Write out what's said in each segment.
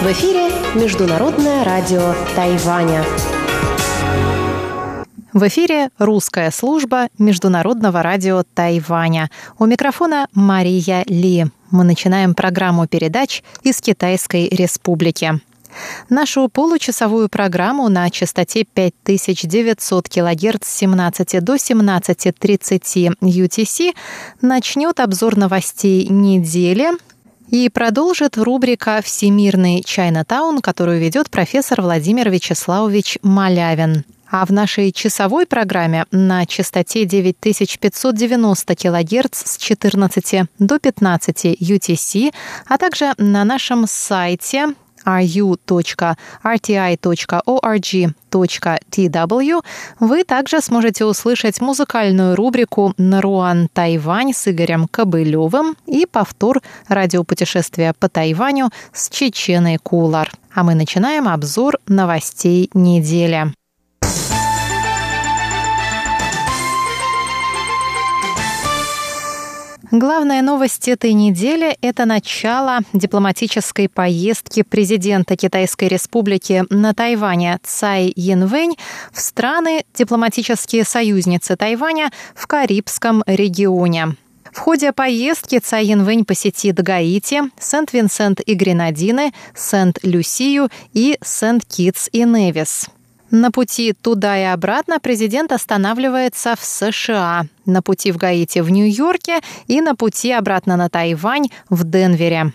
В эфире Международное радио Тайваня. В эфире русская служба Международного радио Тайваня. У микрофона Мария Ли. Мы начинаем программу передач из Китайской Республики. Нашу получасовую программу на частоте 5900 кГц с 17 до 17.30 UTC начнет обзор новостей недели, и продолжит рубрика «Всемирный Чайнатаун», которую ведет профессор Владимир Вячеславович Малявин. А в нашей часовой программе на частоте 9590 кГц с 14 до 15 UTC, а также на нашем сайте ru.rti.org.tw вы также сможете услышать музыкальную рубрику «Наруан Тайвань» с Игорем Кобылевым и повтор радиопутешествия по Тайваню с Чеченой Кулар. А мы начинаем обзор новостей недели. Главная новость этой недели – это начало дипломатической поездки президента Китайской Республики на Тайване Цай Янвэнь в страны дипломатические союзницы Тайваня в Карибском регионе. В ходе поездки Цай Янвэнь посетит Гаити, Сент-Винсент и Гренадины, Сент-Люсию и Сент-Китс и Невис. На пути туда и обратно президент останавливается в США, на пути в Гаити в Нью-Йорке и на пути обратно на Тайвань в Денвере.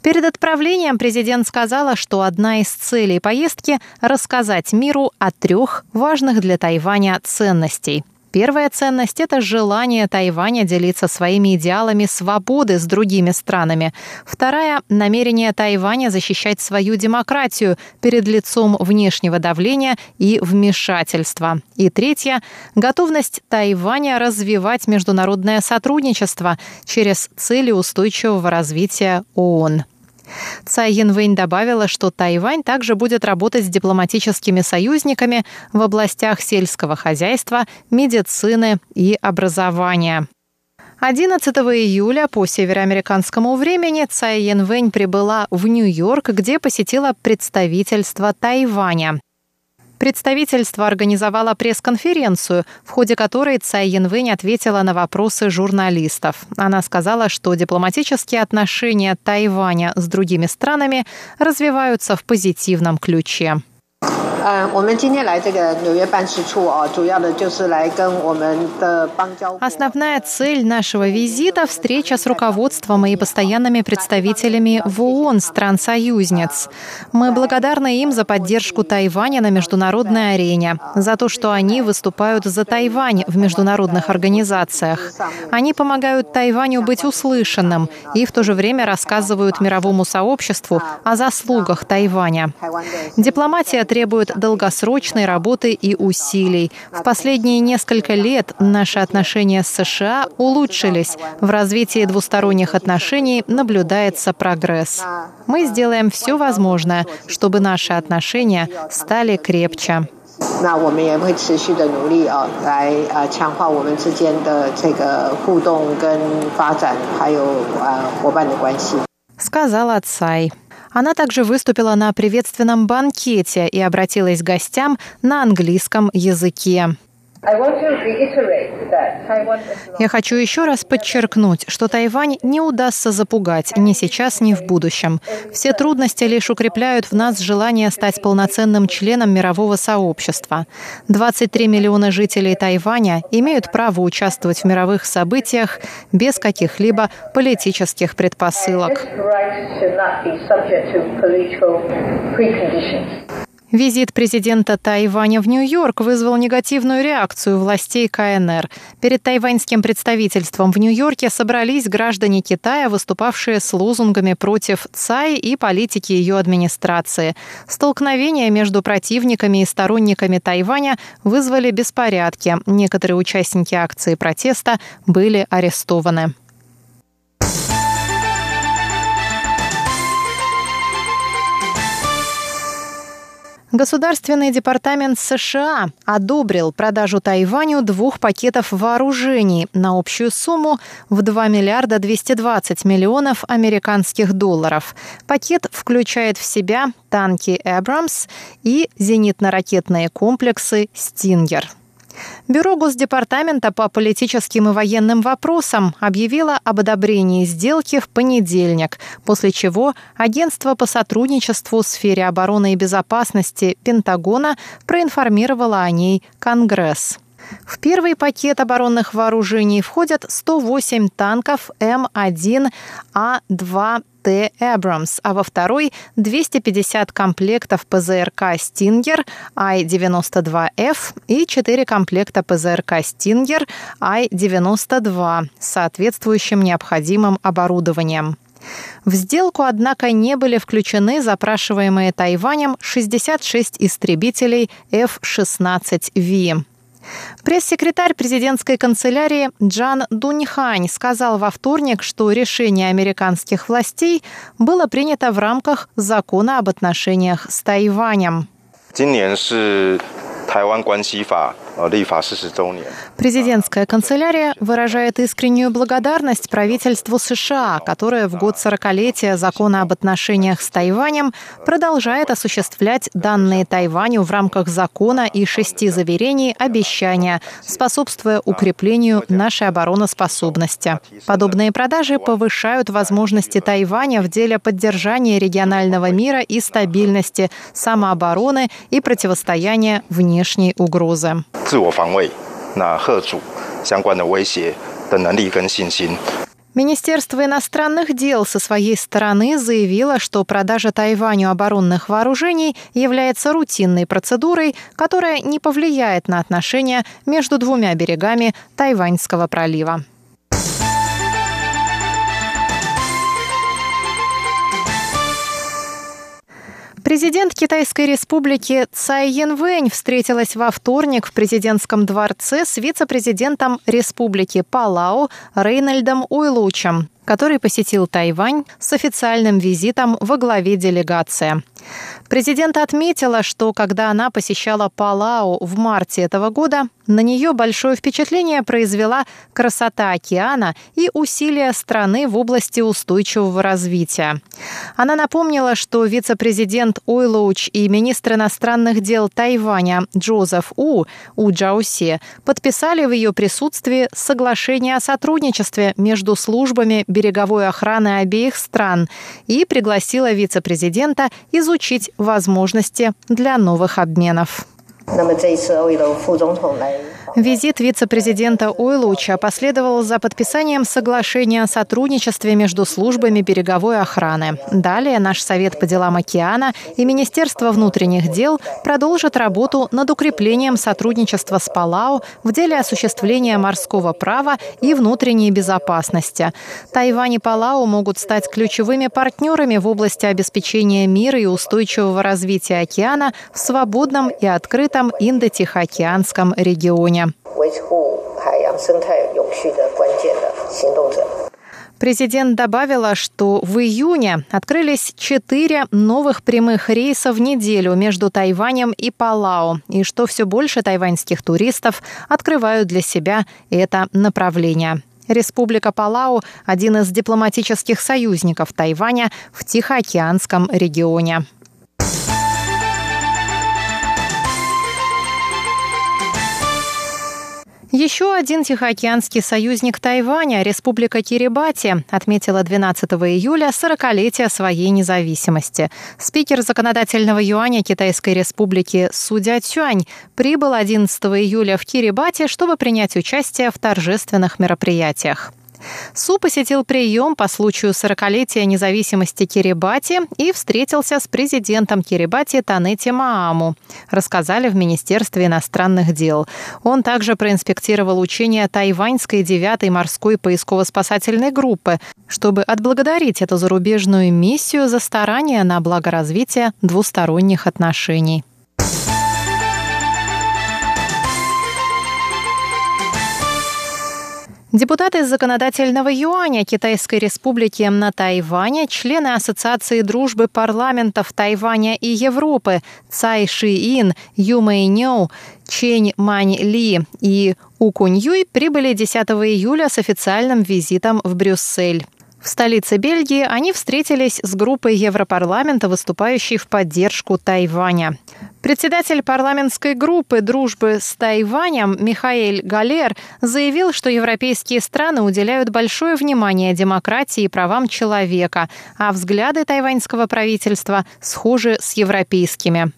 Перед отправлением президент сказала, что одна из целей поездки – рассказать миру о трех важных для Тайваня ценностей – Первая ценность – это желание Тайваня делиться своими идеалами свободы с другими странами. Вторая – намерение Тайваня защищать свою демократию перед лицом внешнего давления и вмешательства. И третья – готовность Тайваня развивать международное сотрудничество через цели устойчивого развития ООН. Цай Янвэнь добавила, что Тайвань также будет работать с дипломатическими союзниками в областях сельского хозяйства, медицины и образования. 11 июля по североамериканскому времени Цай Янвэнь прибыла в Нью-Йорк, где посетила представительство Тайваня. Представительство организовало пресс-конференцию, в ходе которой Цай Янвэнь ответила на вопросы журналистов. Она сказала, что дипломатические отношения Тайваня с другими странами развиваются в позитивном ключе. 呃，我们今天来这个纽约办事处哦，主要的就是来跟我们的邦交。Основная цель нашего визита – встреча с руководством и постоянными представителями в ООН стран-союзниц. Мы благодарны им за поддержку Тайваня на международной арене, за то, что они выступают за Тайвань в международных организациях. Они помогают Тайваню быть услышанным и в то же время рассказывают мировому сообществу о заслугах Тайваня. Дипломатия требует долгосрочной работы и усилий. В последние несколько лет наши отношения с США улучшились. В развитии двусторонних отношений наблюдается прогресс. Мы сделаем все возможное, чтобы наши отношения стали крепче. 那我们也会持续的努力啊，来啊强化我们之间的这个互动跟发展，还有啊伙伴的关系。Сказала Цай. Она также выступила на приветственном банкете и обратилась к гостям на английском языке. Я хочу еще раз подчеркнуть, что Тайвань не удастся запугать ни сейчас, ни в будущем. Все трудности лишь укрепляют в нас желание стать полноценным членом мирового сообщества. 23 миллиона жителей Тайваня имеют право участвовать в мировых событиях без каких-либо политических предпосылок. Визит президента Тайваня в Нью-Йорк вызвал негативную реакцию властей КНР. Перед тайваньским представительством в Нью-Йорке собрались граждане Китая, выступавшие с лозунгами против ЦАИ и политики ее администрации. Столкновения между противниками и сторонниками Тайваня вызвали беспорядки. Некоторые участники акции протеста были арестованы. Государственный департамент США одобрил продажу Тайваню двух пакетов вооружений на общую сумму в 2 миллиарда 220 миллионов американских долларов. Пакет включает в себя танки «Эбрамс» и зенитно-ракетные комплексы «Стингер». Бюро Госдепартамента по политическим и военным вопросам объявило об одобрении сделки в понедельник, после чего Агентство по сотрудничеству в сфере обороны и безопасности Пентагона проинформировало о ней Конгресс. В первый пакет оборонных вооружений входят 108 танков М1А2 Т. Абрамс, а во второй – 250 комплектов ПЗРК «Стингер» Ай-92Ф и 4 комплекта ПЗРК «Стингер» Ай-92 с соответствующим необходимым оборудованием. В сделку, однако, не были включены запрашиваемые Тайванем 66 истребителей F-16V. Пресс-секретарь президентской канцелярии Джан Дуньхань сказал во вторник, что решение американских властей было принято в рамках закона об отношениях с Тайванем. Президентская канцелярия выражает искреннюю благодарность правительству США, которое в год 40-летия закона об отношениях с Тайванем продолжает осуществлять данные Тайваню в рамках закона и шести заверений обещания, способствуя укреплению нашей обороноспособности. Подобные продажи повышают возможности Тайваня в деле поддержания регионального мира и стабильности, самообороны и противостояния внешней угрозы. 自我防卫，那贺主相关的威胁的能力跟信心。Министерство иностранных дел со своей стороны заявило, что продажа Тайваню оборонных вооружений является рутинной процедурой, которая не повлияет на отношения между двумя берегами Тайваньского пролива. Президент Китайской республики Цай Янвэнь встретилась во вторник в президентском дворце с вице-президентом республики Палау Рейнольдом Уйлучем, который посетил Тайвань с официальным визитом во главе делегации. Президент отметила, что когда она посещала Палау в марте этого года, на нее большое впечатление произвела красота океана и усилия страны в области устойчивого развития. Она напомнила, что вице-президент Ойлоуч и министр иностранных дел Тайваня Джозеф У, У Джауси, подписали в ее присутствии соглашение о сотрудничестве между службами береговой охраны обеих стран и пригласила вице-президента изучить возможности для новых обменов. Визит вице-президента Ойлуча последовал за подписанием соглашения о сотрудничестве между службами береговой охраны. Далее наш Совет по делам океана и Министерство внутренних дел продолжат работу над укреплением сотрудничества с Палау в деле осуществления морского права и внутренней безопасности. Тайвань и Палау могут стать ключевыми партнерами в области обеспечения мира и устойчивого развития океана в свободном и открытом Индо-Тихоокеанском регионе. Президент добавила, что в июне открылись четыре новых прямых рейса в неделю между Тайванем и Палау, и что все больше тайваньских туристов открывают для себя это направление. Республика Палау – один из дипломатических союзников Тайваня в Тихоокеанском регионе. Еще один тихоокеанский союзник Тайваня, Республика Кирибати, отметила 12 июля 40-летие своей независимости. Спикер законодательного юаня Китайской Республики Судя Цюань прибыл 11 июля в Кирибати, чтобы принять участие в торжественных мероприятиях. Су посетил прием по случаю 40-летия независимости Кирибати и встретился с президентом Кирибати Танети Мааму, рассказали в Министерстве иностранных дел. Он также проинспектировал учения тайваньской 9-й морской поисково-спасательной группы, чтобы отблагодарить эту зарубежную миссию за старания на благо развития двусторонних отношений. Депутаты законодательного юаня Китайской республики на Тайване, члены Ассоциации дружбы парламентов Тайваня и Европы Цай Ши Ин, Ю Мэй Нёу, Чень Мань Ли и У Кунь Юй прибыли 10 июля с официальным визитом в Брюссель. В столице Бельгии они встретились с группой Европарламента, выступающей в поддержку Тайваня. Председатель парламентской группы дружбы с Тайванем Михаэль Галер заявил, что европейские страны уделяют большое внимание демократии и правам человека, а взгляды тайваньского правительства схожи с европейскими.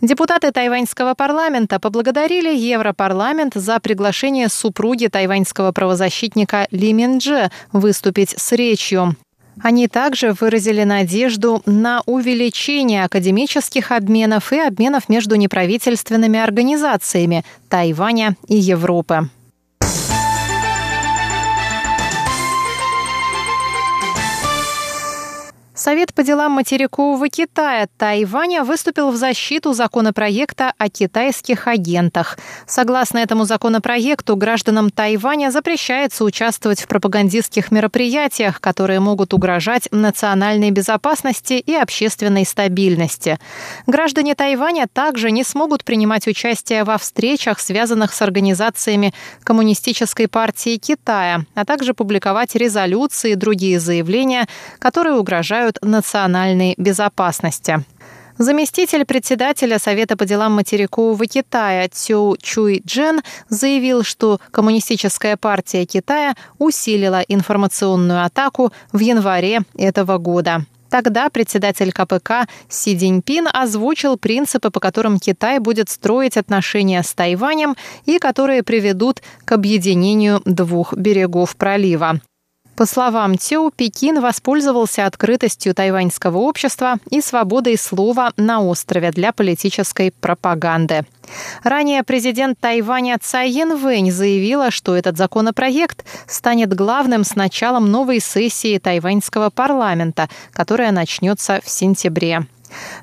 Депутаты тайваньского парламента поблагодарили Европарламент за приглашение супруги тайваньского правозащитника Ли Миндже выступить с речью. Они также выразили надежду на увеличение академических обменов и обменов между неправительственными организациями Тайваня и Европы. Совет по делам материкового Китая Тайваня выступил в защиту законопроекта о китайских агентах. Согласно этому законопроекту, гражданам Тайваня запрещается участвовать в пропагандистских мероприятиях, которые могут угрожать национальной безопасности и общественной стабильности. Граждане Тайваня также не смогут принимать участие во встречах, связанных с организациями Коммунистической партии Китая, а также публиковать резолюции и другие заявления, которые угрожают угрожают национальной безопасности. Заместитель председателя Совета по делам материкового Китая Цю Чуй Джен заявил, что Коммунистическая партия Китая усилила информационную атаку в январе этого года. Тогда председатель КПК Си Цзиньпин озвучил принципы, по которым Китай будет строить отношения с Тайванем и которые приведут к объединению двух берегов пролива. По словам Цю, Пекин воспользовался открытостью тайваньского общества и свободой слова на острове для политической пропаганды. Ранее президент Тайваня Цай Янвэнь заявила, что этот законопроект станет главным с началом новой сессии тайваньского парламента, которая начнется в сентябре.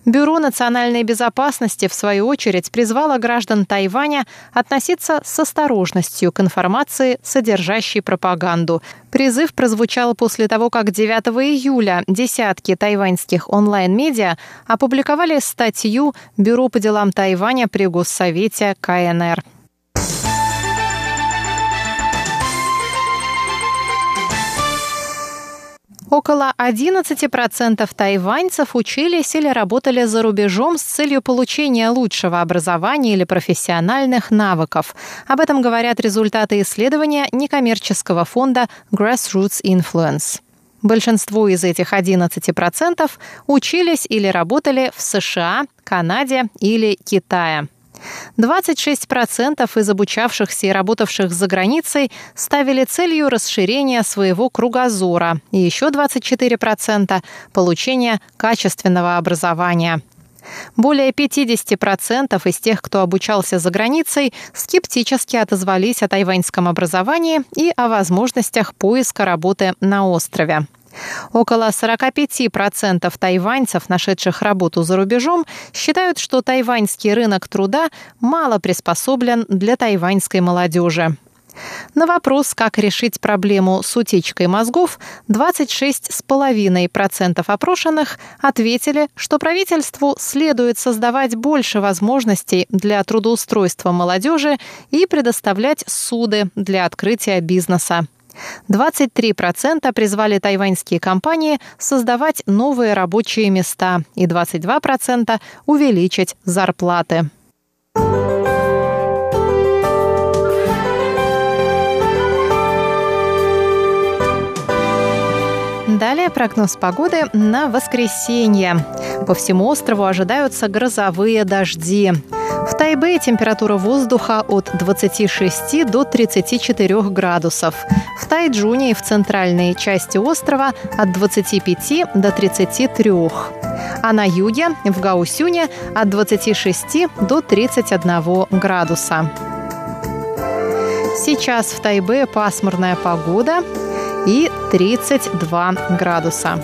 Бюро национальной безопасности, в свою очередь, призвало граждан Тайваня относиться с осторожностью к информации, содержащей пропаганду. Призыв прозвучал после того, как 9 июля десятки тайваньских онлайн-медиа опубликовали статью Бюро по делам Тайваня при Госсовете КНР. Около 11% тайваньцев учились или работали за рубежом с целью получения лучшего образования или профессиональных навыков. Об этом говорят результаты исследования некоммерческого фонда Grassroots Influence. Большинство из этих 11% учились или работали в США, Канаде или Китае. 26% из обучавшихся и работавших за границей ставили целью расширения своего кругозора и еще 24% – получения качественного образования. Более 50% из тех, кто обучался за границей, скептически отозвались о тайваньском образовании и о возможностях поиска работы на острове. Около 45% тайваньцев, нашедших работу за рубежом, считают, что тайваньский рынок труда мало приспособлен для тайваньской молодежи. На вопрос, как решить проблему с утечкой мозгов, 26,5% опрошенных ответили, что правительству следует создавать больше возможностей для трудоустройства молодежи и предоставлять суды для открытия бизнеса. 23% призвали тайваньские компании создавать новые рабочие места и 22% увеличить зарплаты. Далее прогноз погоды на воскресенье. По всему острову ожидаются грозовые дожди. В Тайбе температура воздуха от 26 до 34 градусов. В Тайджуне и в центральной части острова от 25 до 33. А на юге, в Гаусюне, от 26 до 31 градуса. Сейчас в Тайбе пасмурная погода и 32 градуса.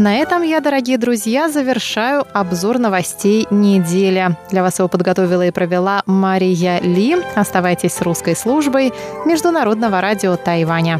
На этом я, дорогие друзья, завершаю обзор новостей недели. Для вас его подготовила и провела Мария Ли. Оставайтесь с русской службой Международного радио Тайваня.